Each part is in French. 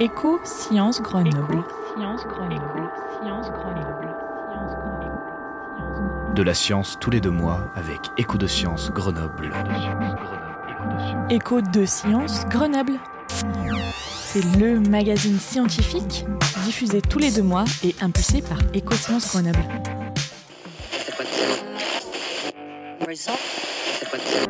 Éco Sciences Grenoble. De la science tous les deux mois avec Écho de Sciences Grenoble. Écho de Sciences Grenoble. C'est le magazine scientifique diffusé tous les deux mois et impulsé par Éco Sciences Grenoble.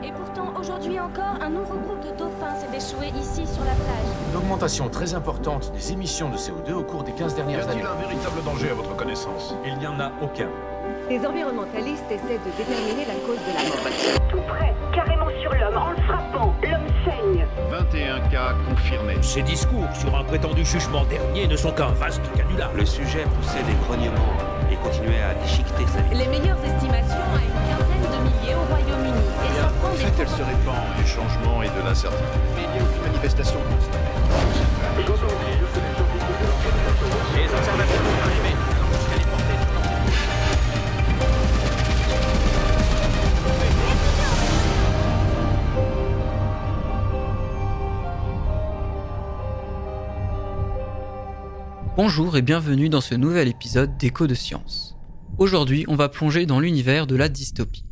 Et pourtant, aujourd'hui encore, un nouveau groupe de dauphins s'est échoué ici sur la plage. Une augmentation très importante des émissions de CO2 au cours des 15 Y dernières a-t-il années. un véritable danger à votre connaissance? Il n'y en a aucun. Les environnementalistes essaient de déterminer la cause de la mort. tout près, carrément sur l'homme, en le frappant. L'homme saigne. 21 cas confirmés. Ces discours sur un prétendu jugement dernier ne sont qu'un vaste canular. Le sujet poussait des grognements et continuait à déchiqueter sa vie. Les meilleures estimations à une quinzaine de milliers au Royaume-uni. Et sans En fait, des elle se répand du changement et de l'incertitude. Mais il n'y a aucune manifestation constatée. Les observateurs sont arrivés. Bonjour et bienvenue dans ce nouvel épisode d'Écho de Science. Aujourd'hui, on va plonger dans l'univers de la dystopie.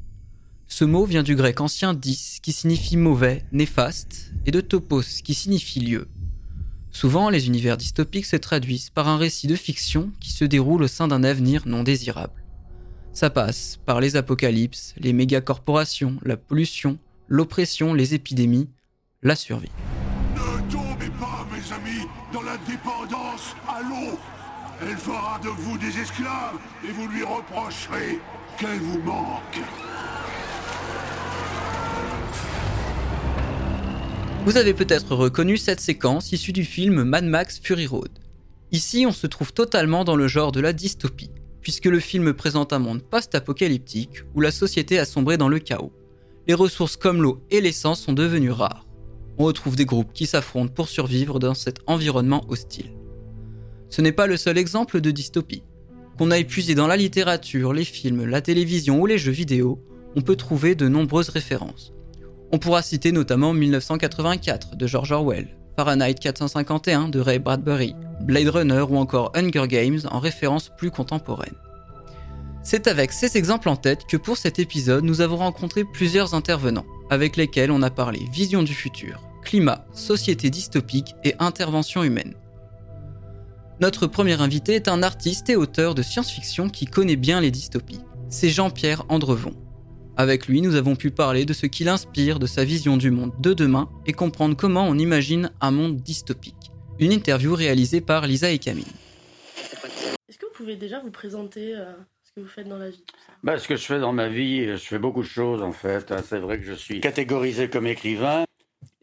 Ce mot vient du grec ancien dys qui signifie mauvais, néfaste, et de topos qui signifie lieu. Souvent, les univers dystopiques se traduisent par un récit de fiction qui se déroule au sein d'un avenir non désirable. Ça passe par les apocalypses, les mégacorporations, la pollution, l'oppression, les épidémies, la survie. Ne tombez pas, mes amis, dans la dépendance à l'eau. Elle fera de vous des esclaves et vous lui reprocherez qu'elle vous manque. Vous avez peut-être reconnu cette séquence issue du film Mad Max Fury Road. Ici, on se trouve totalement dans le genre de la dystopie, puisque le film présente un monde post-apocalyptique où la société a sombré dans le chaos. Les ressources comme l'eau et l'essence sont devenues rares. On retrouve des groupes qui s'affrontent pour survivre dans cet environnement hostile. Ce n'est pas le seul exemple de dystopie. Qu'on a épuisé dans la littérature, les films, la télévision ou les jeux vidéo, on peut trouver de nombreuses références. On pourra citer notamment 1984 de George Orwell, Fahrenheit 451 de Ray Bradbury, Blade Runner ou encore Hunger Games en référence plus contemporaine. C'est avec ces exemples en tête que pour cet épisode nous avons rencontré plusieurs intervenants, avec lesquels on a parlé vision du futur, climat, société dystopique et intervention humaine. Notre premier invité est un artiste et auteur de science-fiction qui connaît bien les dystopies. C'est Jean-Pierre Andrevon. Avec lui, nous avons pu parler de ce qui l'inspire, de sa vision du monde de demain et comprendre comment on imagine un monde dystopique. Une interview réalisée par Lisa et Camille. Est-ce que vous pouvez déjà vous présenter euh, ce que vous faites dans la vie tout ça? Bah, ce que je fais dans ma vie, je fais beaucoup de choses en fait. hein. C'est vrai que je suis catégorisé comme écrivain.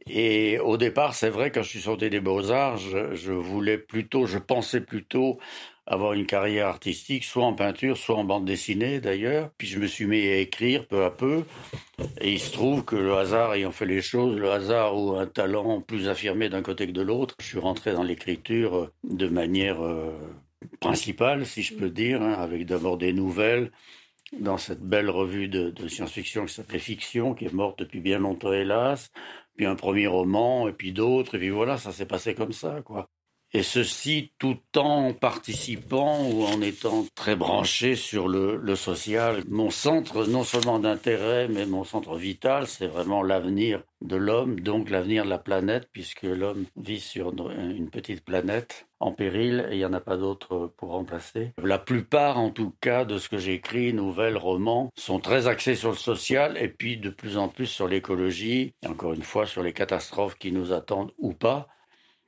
Et au départ, c'est vrai, quand je suis sorti des Beaux-Arts, je, je voulais plutôt, je pensais plutôt avoir une carrière artistique, soit en peinture, soit en bande dessinée d'ailleurs. Puis je me suis mis à écrire peu à peu. Et il se trouve que le hasard ayant fait les choses, le hasard ou un talent plus affirmé d'un côté que de l'autre, je suis rentré dans l'écriture de manière euh, principale, si je peux dire, hein, avec d'abord des nouvelles dans cette belle revue de, de science-fiction qui s'appelait Fiction, qui est morte depuis bien longtemps, hélas. Puis un premier roman, et puis d'autres, et puis voilà, ça s'est passé comme ça, quoi. Et ceci tout en participant ou en étant très branché sur le, social. Mon centre, non seulement d'intérêt, mais mon centre vital, c'est vraiment l'avenir de l'homme, donc l'avenir de la planète, puisque l'homme vit sur une petite planète en péril et il n'y en a pas d'autre pour remplacer. La plupart, en tout cas, de ce que j'écris, nouvelles, romans, sont très axés sur le social et puis de plus en plus sur l'écologie, et encore une fois sur les catastrophes qui nous attendent ou pas.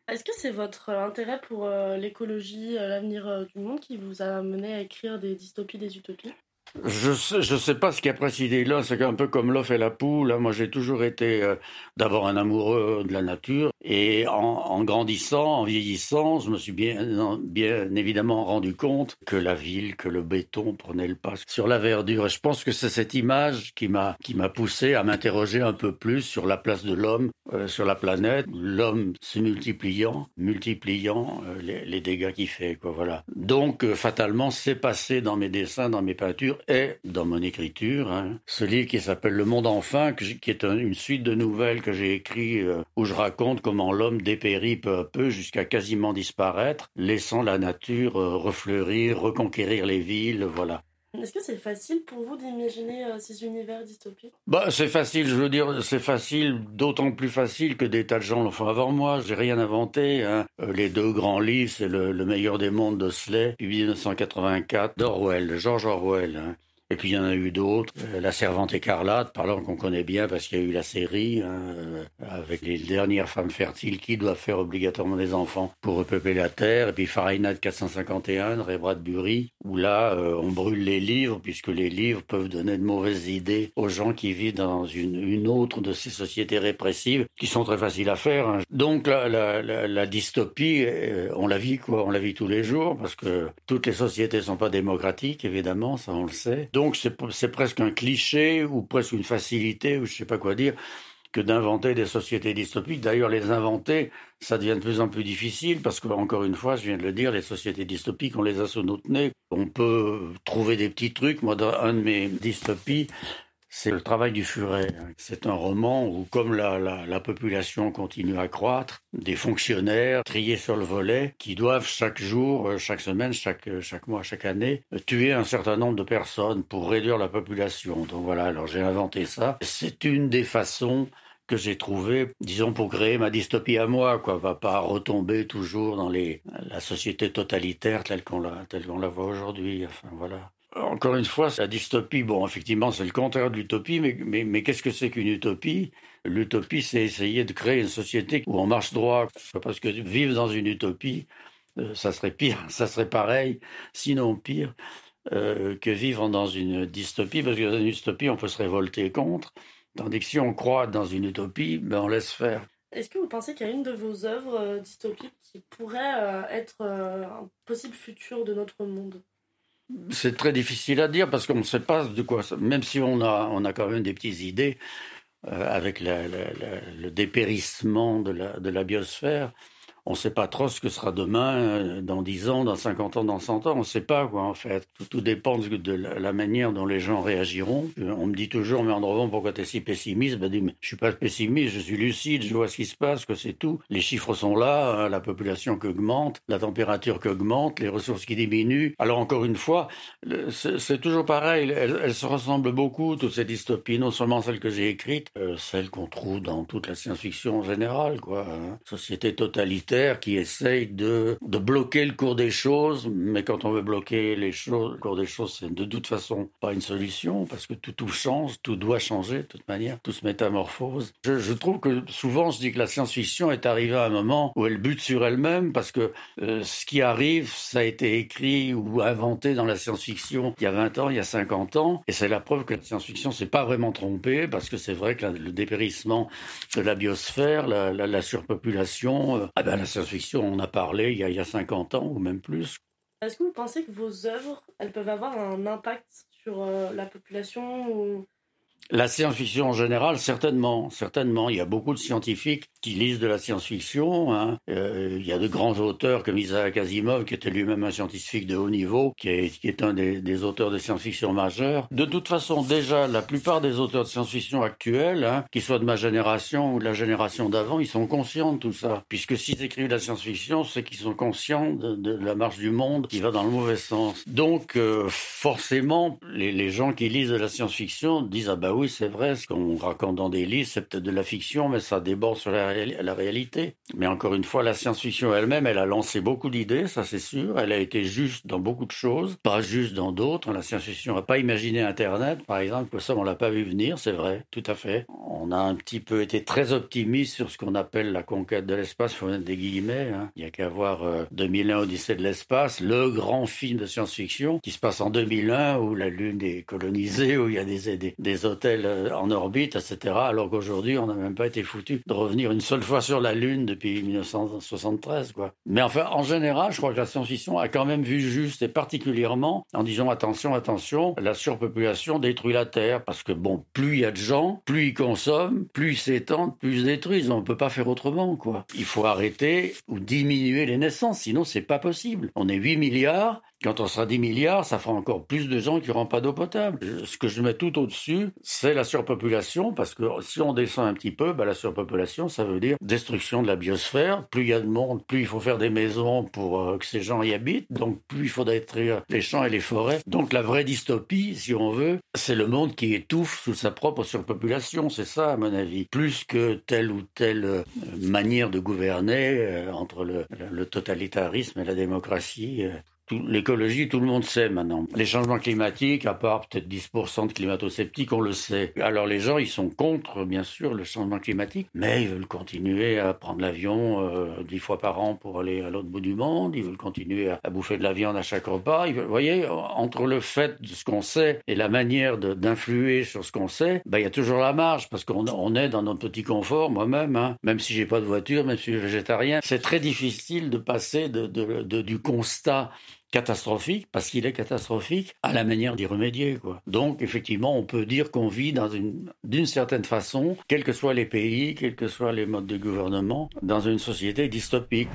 Est-ce que c'est votre intérêt pour euh, l'écologie, euh, l'avenir euh, du monde qui vous a mené à écrire des dystopies, des utopies? Je sais, je sais pas ce qui a précédé là, c'est un peu comme l'œuf et la poule. hein. Moi, j'ai toujours été euh, d'abord un amoureux de la nature et en, grandissant, en vieillissant, je me suis bien, bien évidemment rendu compte que la ville, que le béton prenait le pas sur la verdure. Et je pense que c'est cette image qui m'a qui m'a poussé à m'interroger un peu plus sur la place de l'homme euh, sur la planète, l'homme se multipliant, multipliant euh, les, les dégâts qu'il fait, quoi. Voilà. Donc, fatalement, c'est passé dans mes dessins, dans mes peintures est dans mon écriture. Hein. Ce livre qui s'appelle Le Monde enfin, qui est une suite de nouvelles que j'ai écrites euh, où je raconte comment l'homme dépérit peu à peu jusqu'à quasiment disparaître, laissant la nature euh, refleurir, reconquérir les villes, voilà. Est-ce que c'est facile pour vous d'imaginer euh, ces univers dystopiques? Bah, C'est facile, je veux dire, c'est facile, d'autant plus facile que des tas de gens l'ont fait avant moi. J'ai rien inventé. Hein. Euh, les deux grands livres, c'est le, meilleur des mondes de Slay, puis 1984, d'Orwell, George Orwell. Hein. Et puis il y en a eu d'autres. Euh, la Servante écarlate, parlant qu'on connaît bien parce qu'il y a eu la série hein, euh, avec les dernières femmes fertiles qui doivent faire obligatoirement des enfants pour repeupler la terre. Et puis Fahrenheit 451, Ray Bradbury, où là euh, on brûle les livres puisque les livres peuvent donner de mauvaises idées aux gens qui vivent dans une, autre de ces sociétés répressives qui sont très faciles à faire. Hein. Donc la, la, la, la dystopie, on la vit quoi, on la vit tous les jours parce que toutes les sociétés sont pas démocratiques évidemment, ça on le sait. Donc c'est presque un cliché ou presque une facilité ou je ne sais pas quoi dire que d'inventer des sociétés dystopiques. D'ailleurs, les inventer, ça devient de plus en plus difficile parce que, encore une fois, je viens de le dire, les sociétés dystopiques, on les a sous notre nez. On peut trouver des petits trucs. Moi, dans un de mes dystopies, c'est le travail du furet. C'est un roman où, comme la, la, population continue à croître, des fonctionnaires triés sur le volet qui doivent chaque jour, euh, chaque semaine, chaque, euh, chaque mois, chaque année, tuer un certain nombre de personnes pour réduire la population. Donc voilà, alors j'ai inventé ça. C'est une des façons que j'ai trouvé, disons, pour créer ma dystopie à moi, quoi, va pas retomber toujours dans les, la société totalitaire telle qu'on la, telle qu'on la voit aujourd'hui. Enfin, voilà. Encore une fois, la dystopie, bon, effectivement, c'est le contraire de l'utopie, mais, qu'est-ce que c'est qu'une utopie? L'utopie, c'est essayer de créer une société où on marche droit, parce que vivre dans une utopie, euh, ça serait pire, ça serait pareil, sinon pire, euh, que vivre dans une dystopie, parce que dans une dystopie, on peut se révolter contre, tandis que si on croit dans une utopie, ben on laisse faire. Est-ce que vous pensez qu'il y a une de vos œuvres euh, dystopiques qui pourrait être un possible futur de notre monde? C'est très difficile à dire parce qu'on ne sait pas de quoi. Même si on a, on a quand même des petites idées euh, avec le dépérissement de la, de la biosphère, on ne sait pas trop ce que sera demain, euh, dans 10 ans, dans 50 ans, dans 100 ans. On ne sait pas, quoi, en fait. Tout, dépend de la, manière dont les gens réagiront. Euh, on me dit toujours, mais Andrevon, pourquoi tu es si pessimiste? Ben, Je suis pas pessimiste, je suis lucide, je vois ce qui se passe, que c'est tout. Les chiffres sont là, hein, la population qui augmente, la température qui augmente, les ressources qui diminuent. Alors, encore une fois, c'est toujours pareil. Elles, se ressemblent beaucoup, toutes ces dystopies, non seulement celles que j'ai écrites, euh, celles qu'on trouve dans toute la science-fiction en général, quoi. Hein. Société totalitaire qui essaye de, de bloquer le cours des choses, mais quand on veut bloquer les choses, le cours des choses, c'est de toute façon pas une solution, parce que tout, change, tout doit changer de toute manière, tout se métamorphose. Je, je trouve que souvent, je dis que la science-fiction est arrivée à un moment où elle bute sur elle-même, parce que euh, ce qui arrive, ça a été écrit ou inventé dans la science-fiction il y a 20 ans, il y a 50 ans, et c'est la preuve que la science-fiction s'est pas vraiment trompée, parce que c'est vrai que le dépérissement de la biosphère, la, la, la surpopulation, euh, ah ben, la science-fiction, on a parlé il y a, il y a 50 ans ou même plus. Est-ce que vous pensez que vos œuvres, elles peuvent avoir un impact sur euh, la population ou? La science-fiction en général, certainement, certainement. Il y a beaucoup de scientifiques qui lisent de la science-fiction. Hein. Euh, il y a de grands auteurs comme Isaac Asimov, qui était lui-même un scientifique de haut niveau, qui est, qui est un des, auteurs de science-fiction majeurs. De toute façon, déjà, la plupart des auteurs de science-fiction actuels, hein, qu'ils soient de ma génération ou de la génération d'avant, ils sont conscients de tout ça. Puisque s'ils écrivent de la science-fiction, c'est qu'ils sont conscients de, la marche du monde qui va dans le mauvais sens. Donc, euh, forcément, les, les gens qui lisent de la science-fiction disent ah bah oui, c'est vrai, ce qu'on raconte dans des livres, c'est peut-être de la fiction, mais ça déborde sur la, réalité. Mais encore une fois, la science-fiction elle-même, elle a lancé beaucoup d'idées, ça c'est sûr. Elle a été juste dans beaucoup de choses, pas juste dans d'autres. La science-fiction n'a pas imaginé Internet, par exemple, ça on l'a pas vu venir, c'est vrai, tout à fait. On a un petit peu été très optimiste sur ce qu'on appelle la conquête de l'espace, faut mettre des guillemets. Hein. Il y a qu'à voir 2001 euh, Odyssée de l'espace, le grand film de science-fiction qui se passe en 2001 où la Lune est colonisée, où il y a des, des, des hôtels euh, en orbite, etc. Alors qu'aujourd'hui, on n'a même pas été foutu de revenir une, seule fois sur la Lune depuis 1973, quoi. Mais enfin, en général, je crois que la science-fiction a quand même vu juste, et particulièrement en disant attention, attention, la surpopulation détruit la Terre, parce que bon, plus il y a de gens, plus ils consomment, plus ils s'étendent, plus ils détruisent. On ne peut pas faire autrement, quoi. Il faut arrêter ou diminuer les naissances, sinon c'est pas possible. On est 8 milliards, quand on sera 10 milliards, ça fera encore plus de gens qui n'auront pas d'eau potable. Ce que je mets tout au-dessus, c'est la surpopulation, parce que si on descend un petit peu, bah, la surpopulation, ça veut dire destruction de la biosphère. Plus il y a de monde, plus il faut faire des maisons pour euh, que ces gens y habitent, donc plus il faut détruire les champs et les forêts. Donc la vraie dystopie, si on veut, c'est le monde qui étouffe sous sa propre surpopulation, c'est ça à mon avis. Plus que telle ou telle euh, manière de gouverner euh, entre le, le, totalitarisme et la démocratie l'écologie, tout le monde sait maintenant. Les changements climatiques, à part peut-être 10% de climato-sceptiques, on le sait. Alors les gens, ils sont contre, bien sûr, le changement climatique, mais ils veulent continuer à prendre l'avion euh, dix fois par an pour aller à l'autre bout du monde, ils veulent continuer à, bouffer de la viande à chaque repas. vous voyez, entre le fait de ce qu'on sait et la manière d'influer sur ce qu'on sait, ben, il y a toujours la marge, parce qu'on on est dans notre petit confort, moi-même, hein. même si j'ai pas de voiture, même si je suis végétarien, c'est très difficile de passer de, de, de, du constat catastrophique, parce qu'il est catastrophique, à la manière d'y remédier. Quoi. Donc, effectivement, on peut dire qu'on vit dans une, d'une certaine façon, quels que soient les pays, quels que soient les modes de gouvernement, dans une société dystopique.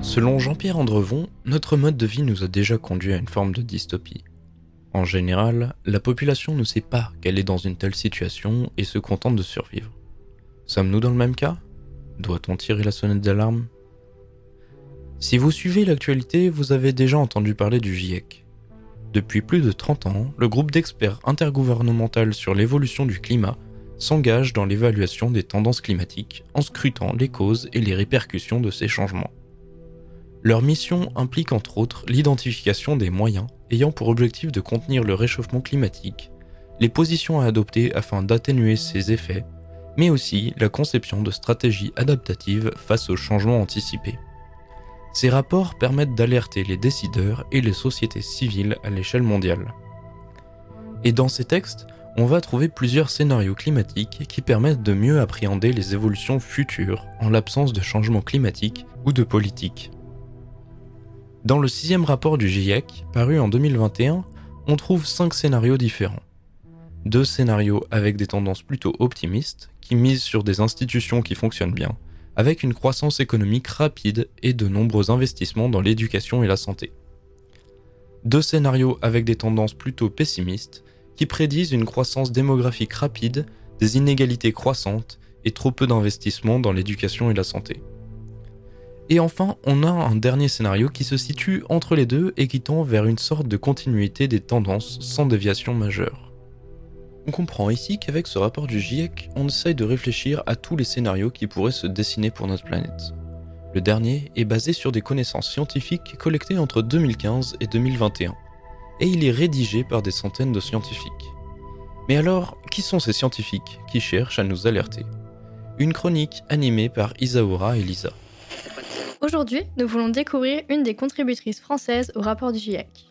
Selon Jean-Pierre Andrevon, notre mode de vie nous a déjà conduit à une forme de dystopie. En général, la population ne sait pas qu'elle est dans une telle situation et se contente de survivre. Sommes-nous dans le même cas? Doit-on tirer la sonnette d'alarme? Si vous suivez l'actualité, vous avez déjà entendu parler du GIEC. Depuis plus de 30 ans, le groupe d'experts intergouvernemental sur l'évolution du climat s'engage dans l'évaluation des tendances climatiques en scrutant les causes et les répercussions de ces changements. Leur mission implique entre autres l'identification des moyens ayant pour objectif de contenir le réchauffement climatique, les positions à adopter afin d'atténuer ces effets, mais aussi la conception de stratégies adaptatives face aux changements anticipés. Ces rapports permettent d'alerter les décideurs et les sociétés civiles à l'échelle mondiale. Et dans ces textes, on va trouver plusieurs scénarios climatiques qui permettent de mieux appréhender les évolutions futures en l'absence de changements climatiques ou de politique. Dans le sixième rapport du GIEC, paru en 2021, on trouve cinq scénarios différents. Deux scénarios avec des tendances plutôt optimistes, qui misent sur des institutions qui fonctionnent bien, avec une croissance économique rapide et de nombreux investissements dans l'éducation et la santé. Deux scénarios avec des tendances plutôt pessimistes, qui prédisent une croissance démographique rapide, des inégalités croissantes et trop peu d'investissements dans l'éducation et la santé. Et enfin, on a un dernier scénario qui se situe entre les deux et qui tend vers une sorte de continuité des tendances sans déviation majeure. On comprend ici qu'avec ce rapport du GIEC, on essaye de réfléchir à tous les scénarios qui pourraient se dessiner pour notre planète. Le dernier est basé sur des connaissances scientifiques collectées entre 2015 et 2021, et il est rédigé par des centaines de scientifiques. Mais alors, qui sont ces scientifiques qui cherchent à nous alerter? Une chronique animée par Isaura et Lisa. Aujourd'hui, nous voulons découvrir une des contributrices françaises au rapport du GIEC.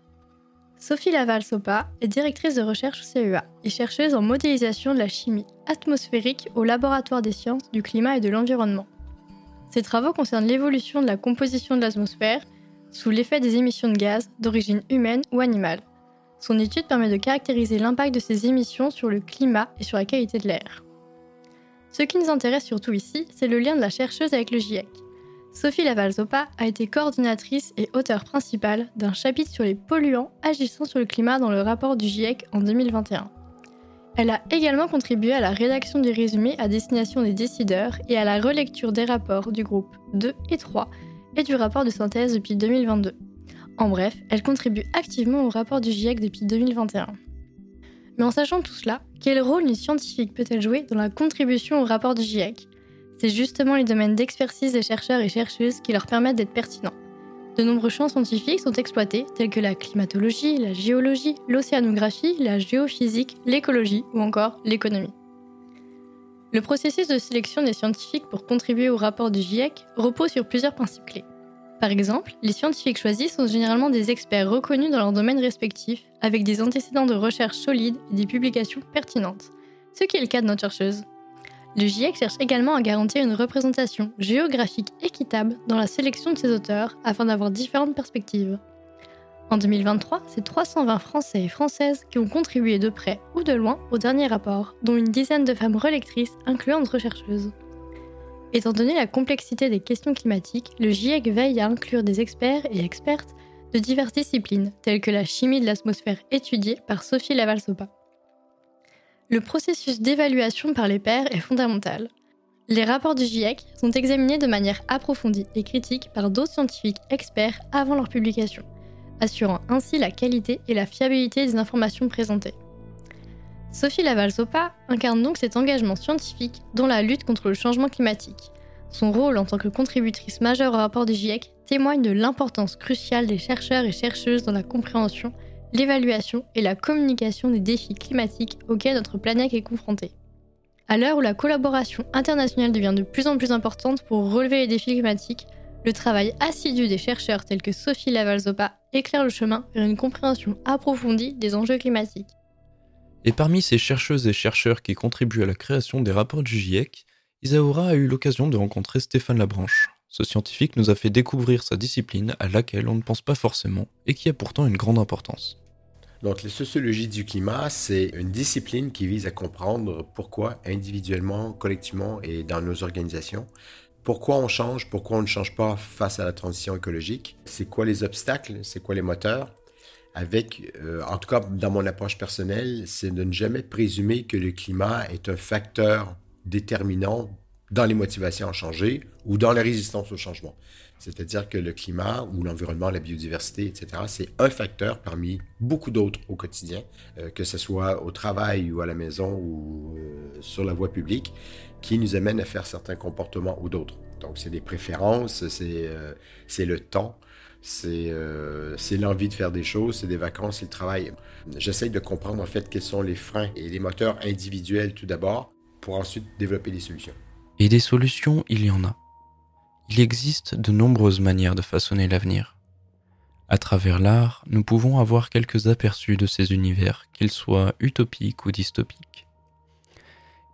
Sophie Laval-Sopa est directrice de recherche au CEA et chercheuse en modélisation de la chimie atmosphérique au laboratoire des sciences du climat et de l'environnement. Ses travaux concernent l'évolution de la composition de l'atmosphère sous l'effet des émissions de gaz d'origine humaine ou animale. Son étude permet de caractériser l'impact de ces émissions sur le climat et sur la qualité de l'air. Ce qui nous intéresse surtout ici, c'est le lien de la chercheuse avec le GIEC. Sophie Laval-Zopa a été coordinatrice et auteure principale d'un chapitre sur les polluants agissant sur le climat dans le rapport du GIEC en 2021. Elle a également contribué à la rédaction du résumé à destination des décideurs et à la relecture des rapports du groupe 2 et 3 et du rapport de synthèse depuis 2022. En bref, elle contribue activement au rapport du GIEC depuis 2021. Mais en sachant tout cela, quel rôle une scientifique peut-elle jouer dans la contribution au rapport du GIEC c'est justement les domaines d'expertise des chercheurs et chercheuses qui leur permettent d'être pertinents. De nombreux champs scientifiques sont exploités, tels que la climatologie, la géologie, l'océanographie, la géophysique, l'écologie ou encore l'économie. Le processus de sélection des scientifiques pour contribuer au rapport du GIEC repose sur plusieurs principes clés. Par exemple, les scientifiques choisis sont généralement des experts reconnus dans leur domaine respectif, avec des antécédents de recherche solides et des publications pertinentes, ce qui est le cas de notre chercheuse. Le GIEC cherche également à garantir une représentation géographique équitable dans la sélection de ses auteurs afin d'avoir différentes perspectives. En 2023, c'est 320 Français et Françaises qui ont contribué de près ou de loin au dernier rapport, dont une dizaine de femmes relectrices incluant de rechercheuses. Étant donné la complexité des questions climatiques, le GIEC veille à inclure des experts et expertes de diverses disciplines, telles que la chimie de l'atmosphère étudiée par Sophie Laval-Sopa. Le processus d'évaluation par les pairs est fondamental. Les rapports du GIEC sont examinés de manière approfondie et critique par d'autres scientifiques experts avant leur publication, assurant ainsi la qualité et la fiabilité des informations présentées. Sophie Laval-Sopa incarne donc cet engagement scientifique dont la lutte contre le changement climatique. Son rôle en tant que contributrice majeure au rapport du GIEC témoigne de l'importance cruciale des chercheurs et chercheuses dans la compréhension, l'évaluation et la communication des défis climatiques auxquels notre planète est confrontée. À l'heure où la collaboration internationale devient de plus en plus importante pour relever les défis climatiques, le travail assidu des chercheurs tels que Sophie Laval-Zopa éclaire le chemin vers une compréhension approfondie des enjeux climatiques. Et parmi ces chercheuses et chercheurs qui contribuent à la création des rapports du GIEC, Isaura a eu l'occasion de rencontrer Stéphane Labranche. Ce scientifique nous a fait découvrir sa discipline à laquelle on ne pense pas forcément et qui a pourtant une grande importance. Donc, la sociologie du climat, c'est une discipline qui vise à comprendre pourquoi individuellement, collectivement et dans nos organisations, pourquoi on change, pourquoi on ne change pas face à la transition écologique, c'est quoi les obstacles, c'est quoi les moteurs, avec, euh, en tout cas dans mon approche personnelle, c'est de ne jamais présumer que le climat est un facteur déterminant dans les motivations à changer ou dans la résistance au changement. C'est-à-dire que le climat ou l'environnement, la biodiversité, etc., c'est un facteur parmi beaucoup d'autres au quotidien, euh, que ce soit au travail ou à la maison ou euh, sur la voie publique, qui nous amène à faire certains comportements ou d'autres. Donc, c'est des préférences, c'est le temps, euh, c'est l'envie de faire des choses, c'est des vacances, c'est le travail. J'essaie de comprendre en fait quels sont les freins et les moteurs individuels tout d'abord pour ensuite développer des solutions. Et des solutions, il y en a. Il existe de nombreuses manières de façonner l'avenir. À travers l'art, nous pouvons avoir quelques aperçus de ces univers, qu'ils soient utopiques ou dystopiques.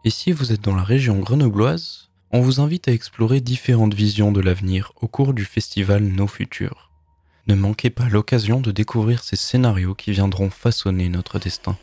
Et si vous êtes dans la région grenobloise, on vous invite à explorer différentes visions de l'avenir au cours du festival Nos Futurs. Ne manquez pas l'occasion de découvrir ces scénarios qui viendront façonner notre destin.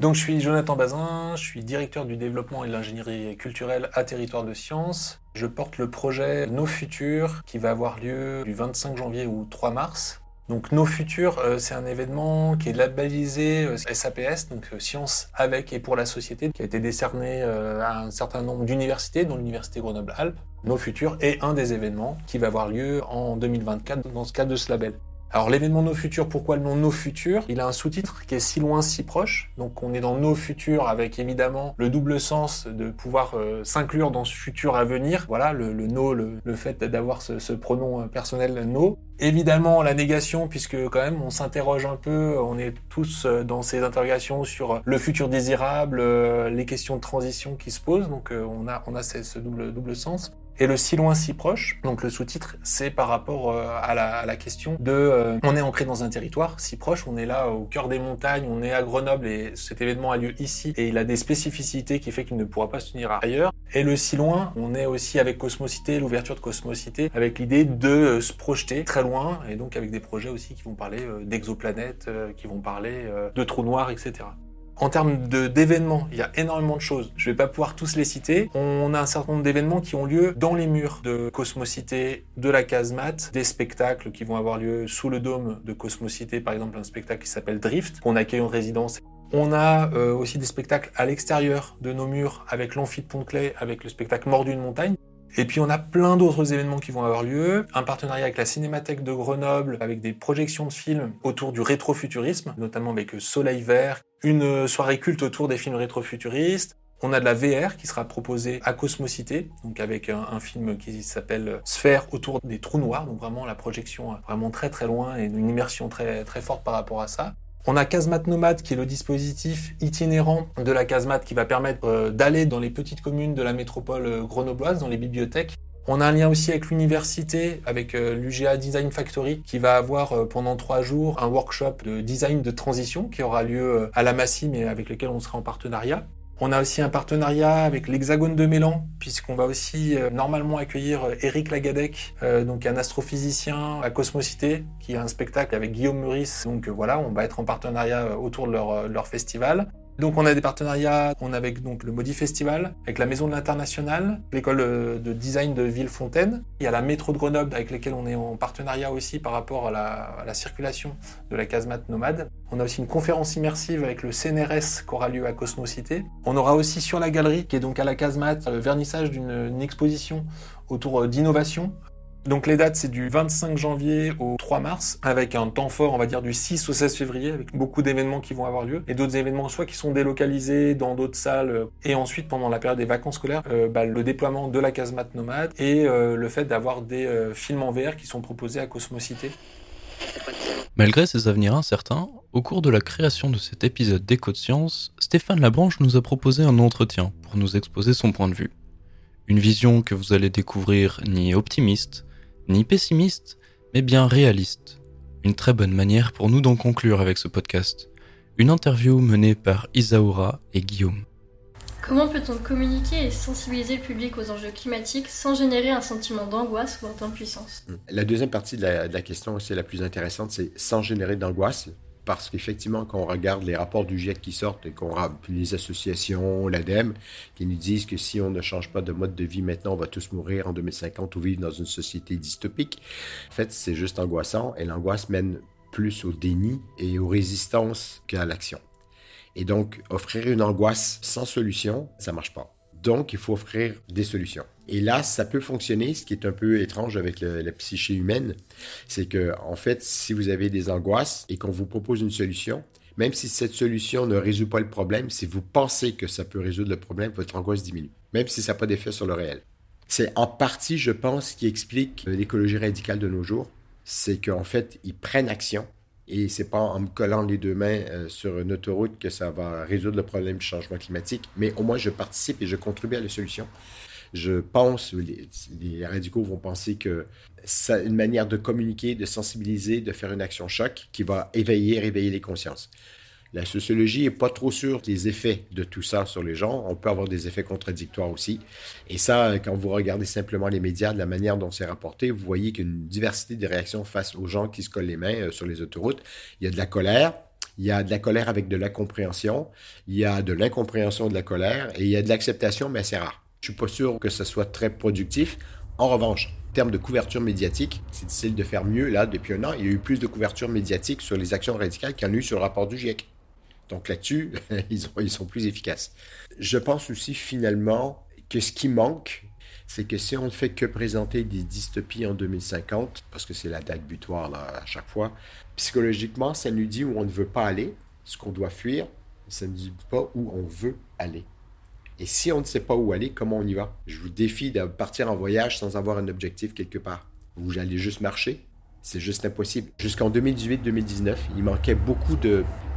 Donc je suis Jonathan Bazin, je suis directeur du développement et de l'ingénierie culturelle à Territoire de Sciences. Je porte le projet Nos Futurs qui va avoir lieu du 25 janvier au 3 mars. Donc Nos Futurs, euh, c'est un événement qui est labellisé SAPS, euh, donc euh, Sciences avec et pour la société, qui a été décerné à un certain nombre d'universités, dont l'Université Grenoble-Alpes. Nos Futurs est un des événements qui va avoir lieu en 2024 dans ce cadre de ce label. Alors l'événement Nos Futurs, pourquoi le nom Nos Futurs Il a un sous-titre qui est si loin, si proche. Donc on est dans Nos Futurs avec évidemment le double sens de pouvoir euh, s'inclure dans ce futur à venir. Voilà, le, no, le, fait d'avoir ce, ce, pronom euh, personnel no. Évidemment la négation puisque quand même on s'interroge un peu, on est tous euh, dans ces interrogations sur le futur désirable, les questions de transition qui se posent. Donc on a, on a ce double, double sens. Et le si loin, si proche, donc le sous-titre, c'est par rapport euh, à la, question de euh, on est ancré dans un territoire si proche, on est là au cœur des montagnes, on est à Grenoble et cet événement a lieu ici et il a des spécificités qui fait qu'il ne pourra pas se tenir ailleurs. Et le si loin, on est aussi avec Cosmocité, l'ouverture de Cosmocité, avec l'idée de euh, se projeter très loin et donc avec des projets aussi qui vont parler d'exoplanètes, qui vont parler de trous noirs, etc. En termes d'événements, il y a énormément de choses. Je vais pas pouvoir tous les citer. On a un certain nombre d'événements qui ont lieu dans les murs de Cosmocité, de la casemate, des spectacles qui vont avoir lieu sous le dôme de Cosmocité, par exemple un spectacle qui s'appelle Drift, qu'on accueille en résidence. On a euh, aussi des spectacles à l'extérieur de nos murs avec l'amphi de Pont-Clay, avec le spectacle Mort d'une montagne. Et puis on a plein d'autres événements qui vont avoir lieu, un partenariat avec la Cinémathèque de Grenoble, avec des projections de films autour du rétrofuturisme, notamment avec Soleil Vert, une soirée culte autour des films rétrofuturistes. On a de la VR qui sera proposée à Cosmocité, donc avec un, film qui s'appelle Sphère autour des trous noirs, donc vraiment la projection vraiment très très loin et une immersion très très forte par rapport à ça. On a Casemate Nomade qui est le dispositif itinérant de la casemate qui va permettre euh, d'aller dans les petites communes de la métropole euh, grenobloise, dans les bibliothèques. On a un lien aussi avec l'université, avec euh, l'UGA Design Factory, qui va avoir pendant trois jours un workshop de design de transition qui aura lieu à la Massy, mais avec lequel on sera en partenariat. On a aussi un partenariat avec l'Hexagone de Mélan, puisqu'on va aussi euh, normalement accueillir Eric Lagadec, donc un astrophysicien à Cosmocité, qui a un spectacle avec Guillaume Meurice. Donc voilà, on va être en partenariat autour de leur festival. Donc on a des partenariats, on a avec donc le Modi Festival, avec la Maison de l'International, l'école euh, de design de Villefontaine. Il y a la métro de Grenoble avec lesquels on est en partenariat aussi par rapport à la, circulation de la casemate nomade. On a aussi une conférence immersive avec le CNRS qui aura lieu à Cosmocité. On aura aussi sur la galerie, qui est donc à la casemate, le vernissage d'une exposition autour euh, d'innovation donc les dates, c'est du 25 janvier au 3 mars, avec un temps fort, on va dire, du 6 au 16 février, avec beaucoup d'événements qui vont avoir lieu, et d'autres événements soit qui sont délocalisés dans d'autres salles, euh, et ensuite pendant la période des vacances scolaires, euh, bah, le déploiement de la casemate nomade, et euh, le fait d'avoir des films en VR qui sont proposés à Cosmocité. Malgré ces avenirs incertains, au cours de la création de cet épisode d'Éco de Science, Stéphane Labranche nous a proposé un entretien pour nous exposer son point de vue. Une vision que vous allez découvrir ni optimiste, ni pessimiste, mais bien réaliste. Une très bonne manière pour nous d'en conclure avec ce podcast. Une interview menée par Isaura et Guillaume. Comment peut-on communiquer et sensibiliser le public aux enjeux climatiques sans générer un sentiment d'angoisse ou d'impuissance? La deuxième partie de la, de la question, c'est la plus intéressante, c'est sans générer d'angoisse parce qu'effectivement, quand on regarde les rapports du GIEC qui sortent et qu'on les associations, l'ADEME, qui nous disent que si on ne change pas de mode de vie maintenant, on va tous mourir en 2050 ou vivre dans une société dystopique, en fait, c'est juste angoissant et l'angoisse mène plus au déni et aux résistances qu'à l'action. Et donc, offrir une angoisse sans solution, ça marche pas. Donc, il faut offrir des solutions. Et là, ça peut fonctionner. Ce qui est un peu étrange avec la psyché humaine, c'est que, en fait, si vous avez des angoisses et qu'on vous propose une solution, même si cette solution ne résout pas le problème, si vous pensez que ça peut résoudre le problème, votre angoisse diminue, même si ça n'a pas d'effet sur le réel. C'est en partie, je pense, qui explique l'écologie radicale de nos jours. C'est qu'en fait, ils prennent action et c'est pas en me collant les deux mains euh, sur une autoroute que ça va résoudre le problème du changement climatique, mais au moins je participe et je contribue à la solution je pense, les, les radicaux vont penser que c'est une manière de communiquer, de sensibiliser, de faire une action choc qui va éveiller, réveiller les consciences. La sociologie n'est pas trop sûre des effets de tout ça sur les gens. On peut avoir des effets contradictoires aussi. Et ça, quand vous regardez simplement les médias, de la manière dont c'est rapporté, vous voyez qu'une diversité de réactions face aux gens qui se collent les mains euh, sur les autoroutes. Il y a de la colère, il y a de la colère avec de l'incompréhension, il y a de l'incompréhension de la colère, et il y a de l'acceptation, mais c'est rare. Je suis pas sûr que ce soit très productif. En revanche, en termes de couverture médiatique, c'est difficile de faire mieux. Là, depuis un an, il y a eu plus de couverture médiatique sur les actions radicales qu'il y en a eu sur le rapport du GIEC. Donc là-dessus, ils, sont plus efficaces. Je pense aussi finalement que ce qui manque, c'est que si on ne fait que présenter des dystopies en 2050, parce que c'est la date butoir là, à chaque fois, psychologiquement, ça nous dit où on ne veut pas aller, ce qu'on doit fuir, ça ne dit pas où on veut aller. Et si on ne sait pas où aller, comment on y va? Je vous défie de partir en voyage sans avoir un objectif quelque part. Vous allez juste marcher C'est juste impossible. Jusqu'en 2018-2019, il manquait beaucoup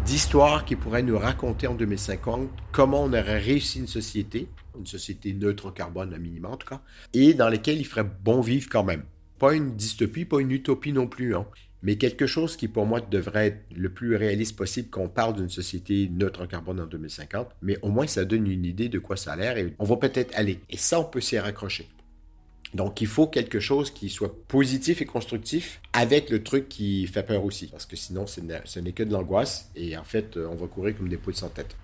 d'histoires qui pourraient nous raconter en 2050 comment on aurait réussi une société, une société neutre en carbone à minima en tout cas, et dans laquelle il ferait bon vivre quand même. Pas une dystopie, pas une utopie non plus. Hein mais quelque chose qui pour moi devrait être le plus réaliste possible quand on parle d'une société neutre en carbone en 2050, mais au moins ça donne une idée de quoi ça a l'air et on va peut-être aller. Et ça, on peut s'y raccrocher. Donc il faut quelque chose qui soit positif et constructif avec le truc qui fait peur aussi, parce que sinon ce n'est que de l'angoisse et en fait on va courir comme des poules sans tête.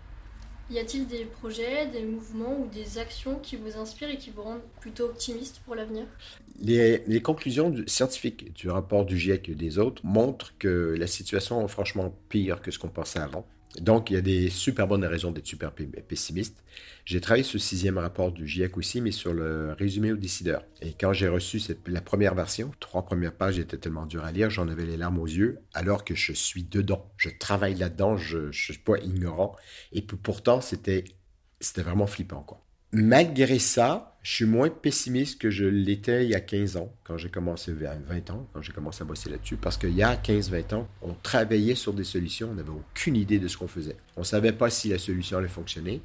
Y a-t-il des projets, des mouvements ou des actions qui vous inspirent et qui vous rendent plutôt optimiste pour l'avenir? Les, conclusions scientifiques du rapport du GIEC et des autres montrent que la situation est franchement pire que ce qu'on pensait avant. Donc, il y a des super bonnes raisons d'être super pessimiste. J'ai travaillé sur le sixième rapport du GIEC aussi, mais sur le résumé aux décideurs. Et quand j'ai reçu la première version, trois premières pages étaient tellement dures à lire, j'en avais les larmes aux yeux, alors que je suis dedans. Je travaille là-dedans, je ne suis pas ignorant. Et pourtant, c'était vraiment flippant, quoi. Malgré ça, je suis moins pessimiste que je l'étais il y a 15 ans, quand j'ai commencé, 20 ans, quand j'ai commencé à bosser là-dessus, parce qu'il y a 15-20 ans, on travaillait sur des solutions, on n'avait aucune idée de ce qu'on faisait. On ne savait pas si la solution allait fonctionner.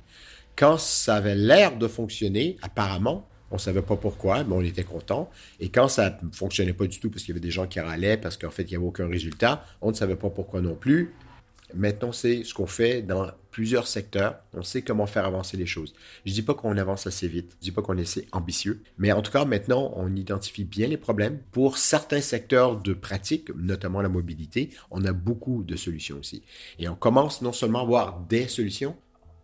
Quand ça avait l'air de fonctionner, apparemment, on ne savait pas pourquoi, mais on était content. Et quand ça ne fonctionnait pas du tout, parce qu'il y avait des gens qui râlaient, parce qu'en fait, il n'y avait aucun résultat, on ne savait pas pourquoi non plus, Maintenant, c'est ce qu'on fait dans plusieurs secteurs. On sait comment faire avancer les choses. Je dis pas qu'on avance assez vite. Je dis pas qu'on est assez ambitieux. Mais en tout cas, maintenant, on identifie bien les problèmes. Pour certains secteurs de pratique, notamment la mobilité, on a beaucoup de solutions aussi. Et on commence non seulement à avoir des solutions,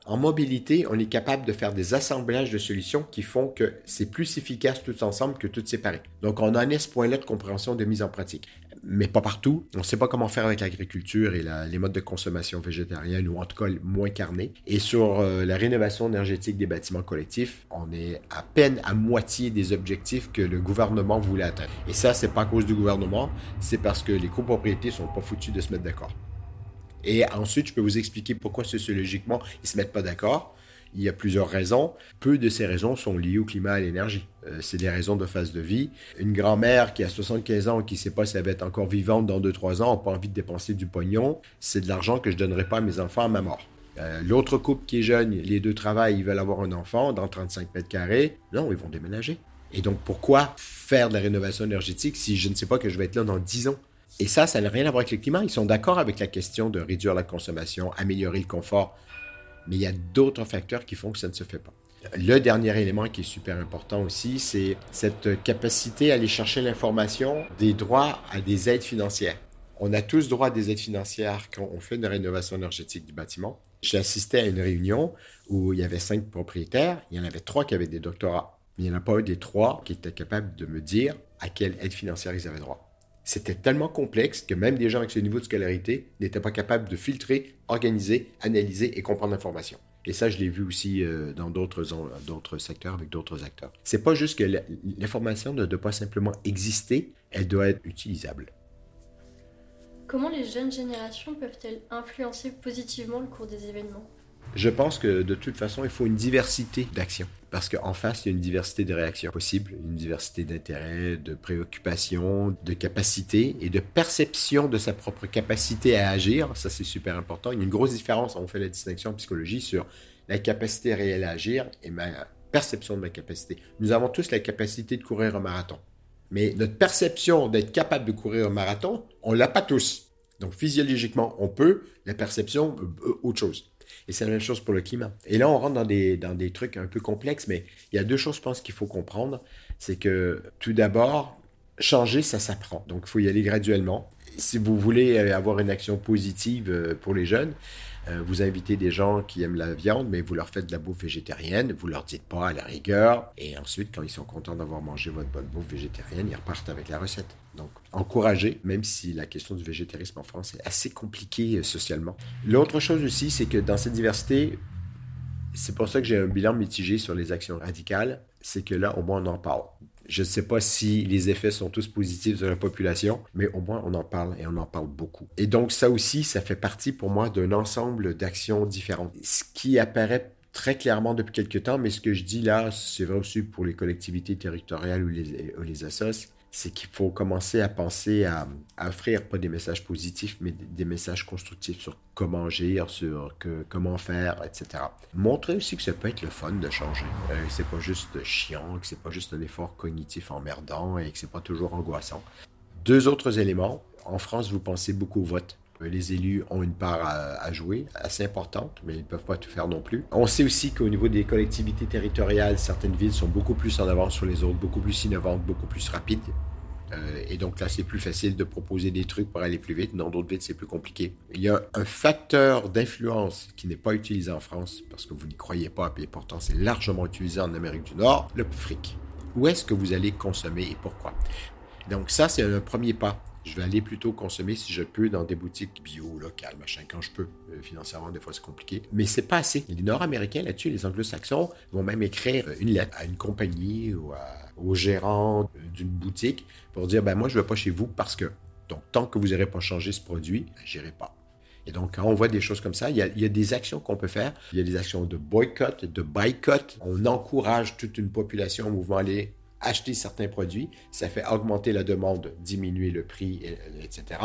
en mobilité, on est capable de faire des assemblages de solutions qui font que c'est plus efficace tout ensemble que tout séparé. Donc, on en est ce point-là de compréhension de mise en pratique. Mais pas partout. On ne sait pas comment faire avec l'agriculture et les modes de consommation végétarienne ou en tout cas moins carnés. Et sur euh, la rénovation énergétique des bâtiments collectifs, on est à peine à moitié des objectifs que le gouvernement voulait atteindre. Et ça, c'est pas à cause du gouvernement, c'est parce que les copropriétés sont pas foutus de se mettre d'accord. Et ensuite, je peux vous expliquer pourquoi sociologiquement, ils ne se mettent pas d'accord. Il y a plusieurs raisons. Peu de ces raisons sont liées au climat et à l'énergie. Euh, c'est des raisons de phase de vie. Une grand-mère qui a 75 ans, qui ne sait pas si elle va être encore vivante dans 2-3 ans, n'a pas envie de dépenser du pognon. C'est de l'argent que je ne donnerai pas à mes enfants à ma mort. Euh, l'autre couple qui est jeune, les deux travaillent, ils veulent avoir un enfant dans 35 mètres carrés. Non, ils vont déménager. Et donc, pourquoi faire de la rénovation énergétique si je ne sais pas que je vais être là dans 10 ans? Et ça, ça n'a rien à voir avec le climat. Ils sont d'accord avec la question de réduire la consommation, améliorer le confort. Mais il y a d'autres facteurs qui font que ça ne se fait pas. Le dernier élément qui est super important aussi, c'est cette capacité à aller chercher l'information des droits à des aides financières. On a tous droit à des aides financières quand on fait une rénovation énergétique du bâtiment. J'ai assisté à une réunion où il y avait cinq propriétaires, il y en avait trois qui avaient des doctorats. Mais il n'y en a pas eu des trois qui étaient capables de me dire à quelle aide financière ils avaient droit. C'était tellement complexe que même des gens avec ce niveau de scolarité n'étaient pas capables de filtrer, organiser, analyser et comprendre l'information. Et ça, je l'ai vu aussi euh, dans d'autres, secteurs avec d'autres acteurs. C'est pas juste que l'information ne doit pas simplement exister, elle doit être utilisable. Comment les jeunes générations peuvent-elles influencer positivement le cours des événements? Je pense que de toute façon, il faut une diversité d'actions. Parce qu'en face, il y a une diversité de réactions possibles, une diversité d'intérêts, de préoccupations, de capacités et de perception de sa propre capacité à agir. Ça, c'est super important. Il y a une grosse différence, on fait la distinction en psychologie sur la capacité réelle à agir et ma perception de ma capacité. Nous avons tous la capacité de courir un marathon. Mais notre perception d'être capable de courir un marathon, on l'a pas tous. Donc physiologiquement, on peut, la perception, euh, autre chose. Et c'est la même chose pour le climat. Et là, on rentre dans des, dans des trucs un peu complexes, mais il y a deux choses, je pense, qu'il faut comprendre. C'est que tout d'abord, changer, ça s'apprend. Donc, il faut y aller graduellement. Si vous voulez avoir une action positive euh, pour les jeunes, euh, vous invitez des gens qui aiment la viande, mais vous leur faites de la bouffe végétarienne, vous leur dites pas à la rigueur, et ensuite, quand ils sont contents d'avoir mangé votre bonne bouffe végétarienne, ils repartent avec la recette. Donc, encourager, même si la question du végétarisme en France est assez compliquée euh, socialement. L'autre chose aussi, c'est que dans cette diversité, c'est pour ça que j'ai un bilan mitigé sur les actions radicales, c'est que là, au moins, on en parle. Je ne sais pas si les effets sont tous positifs sur la population, mais au moins on en parle et on en parle beaucoup. Et donc ça aussi, ça fait partie pour moi d'un ensemble d'actions différentes. Ce qui apparaît très clairement depuis quelques temps, mais ce que je dis là, c'est vrai aussi pour les collectivités territoriales ou les, ou les assos, c'est qu'il faut commencer à penser à, offrir pas des messages positifs, mais des, messages constructifs sur comment agir, sur que, comment faire, etc. Montrer aussi que ça peut être le fun de changer. Euh, c'est pas juste chiant, que c'est pas juste un effort cognitif emmerdant et que c'est pas toujours angoissant. Deux autres éléments. En France, vous pensez beaucoup au vote. Euh, les élus ont une part à, jouer, assez importante, mais ils ne peuvent pas tout faire non plus. On sait aussi qu'au niveau des collectivités territoriales, certaines villes sont beaucoup plus en avance sur les autres, beaucoup plus innovantes, beaucoup plus rapides. Euh, et donc là, c'est plus facile de proposer des trucs pour aller plus vite. Dans d'autres villes, c'est plus compliqué. Il y a un facteur d'influence qui n'est pas utilisé en France, parce que vous n'y croyez pas, et pourtant c'est largement utilisé en Amérique du Nord, le fric. Où est-ce que vous allez consommer et pourquoi? Donc ça, c'est un premier pas. Je vais aller plutôt consommer si je peux dans des boutiques bio, locales, machin, quand je peux. Euh, financièrement, des fois, c'est compliqué. Mais c'est pas assez. Les Nord-Américains, là-dessus, les Anglo-Saxons, vont même écrire une lettre à une compagnie ou au gérant d'une boutique pour dire, ben moi, je ne vais pas chez vous parce que, donc, tant que vous n'aurez pas changé ce produit, ben, je n'irai pas. Et donc, quand on voit des choses comme ça, il y, a, des actions qu'on peut faire. Il y a des actions de boycott, de boycott. On encourage toute une population au mouvement à aller acheter certains produits, ça fait augmenter la demande, diminuer le prix, etc.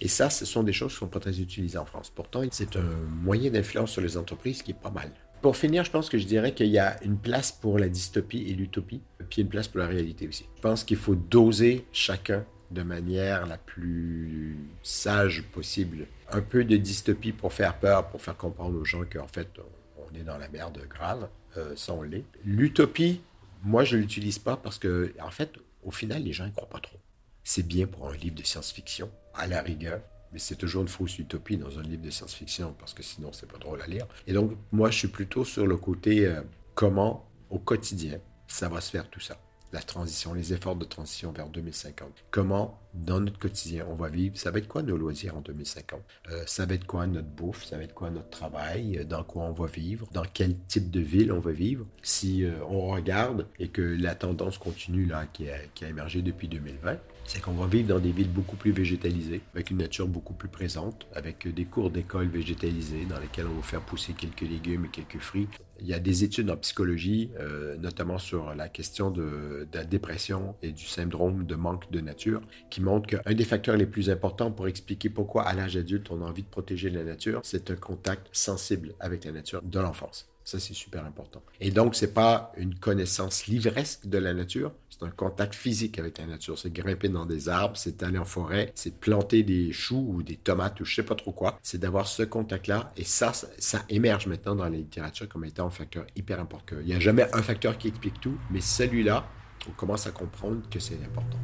Et ça, ce sont des choses qui ne sont pas très utilisées en France. Pourtant, c'est un moyen d'influence sur les entreprises qui est pas mal. Pour finir, je pense que je dirais qu'il y a une place pour la dystopie et l'utopie, puis une place pour la réalité aussi. Je pense qu'il faut doser chacun de manière la plus sage possible. Un peu de dystopie pour faire peur, pour faire comprendre aux gens qu'en fait, on est dans la merde grave. Euh, ça, on l'est. L'utopie, moi, je ne l'utilise pas parce que, en fait, au final, les gens ne croient pas trop. C'est bien pour un livre de science-fiction, à la rigueur, mais c'est toujours une fausse utopie dans un livre de science-fiction parce que sinon, c'est pas drôle à lire. Et donc, moi, je suis plutôt sur le côté euh, comment, au quotidien, ça va se faire tout ça la transition, les efforts de transition vers 2050. Comment, dans notre quotidien, on va vivre, ça va être quoi nos loisirs en 2050 euh, Ça va être quoi notre bouffe? Ça va être quoi notre travail? Euh, Dans quoi on va vivre? Dans quel type de ville on va vivre? Si euh, on regarde et que la tendance continue là, qui a, qui a émergé depuis 2020, c'est qu'on va vivre dans des villes beaucoup plus végétalisées, avec une nature beaucoup plus présente, avec des cours d'école végétalisés dans lesquels on va faire pousser quelques légumes et quelques fruits. Il y a des études en psychologie, euh, notamment sur la question de, de, la dépression et du syndrome de manque de nature, qui montrent qu'un des facteurs les plus importants pour expliquer pourquoi à l'âge adulte on a envie de protéger la nature, c'est un contact sensible avec la nature de l'enfance. Ça, c'est super important. Et donc, c'est pas une connaissance livresque de la nature, c'est un contact physique avec la nature. C'est grimper dans des arbres, c'est aller en forêt, c'est planter des choux ou des tomates ou je sais pas trop quoi. C'est d'avoir ce contact-là. Et ça, ça, émerge maintenant dans la littérature comme étant un facteur hyper important. Il n'y a jamais un facteur qui explique tout, mais celui-là, on commence à comprendre que c'est important.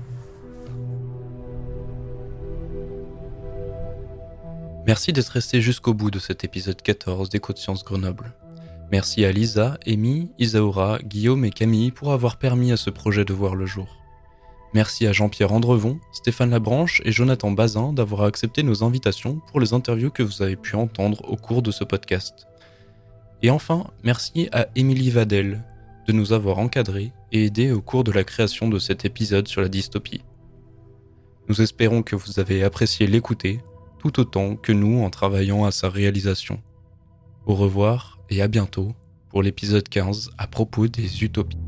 Merci d'être resté jusqu'au bout de cet épisode 14 des Côtes Sciences Grenoble. Merci à Lisa, Amy, Isaura, Guillaume et Camille pour avoir permis à ce projet de voir le jour. Merci à Jean-Pierre Andrevon, Stéphane Labranche et Jonathan Bazin d'avoir accepté nos invitations pour les interviews que vous avez pu entendre au cours de ce podcast. Et enfin, merci à Émilie Vadel de nous avoir encadrés et aidés au cours de la création de cet épisode sur la dystopie. Nous espérons que vous avez apprécié l'écouter tout autant que nous en travaillant à sa réalisation. Au revoir et à bientôt pour l'épisode 15 à propos des utopies.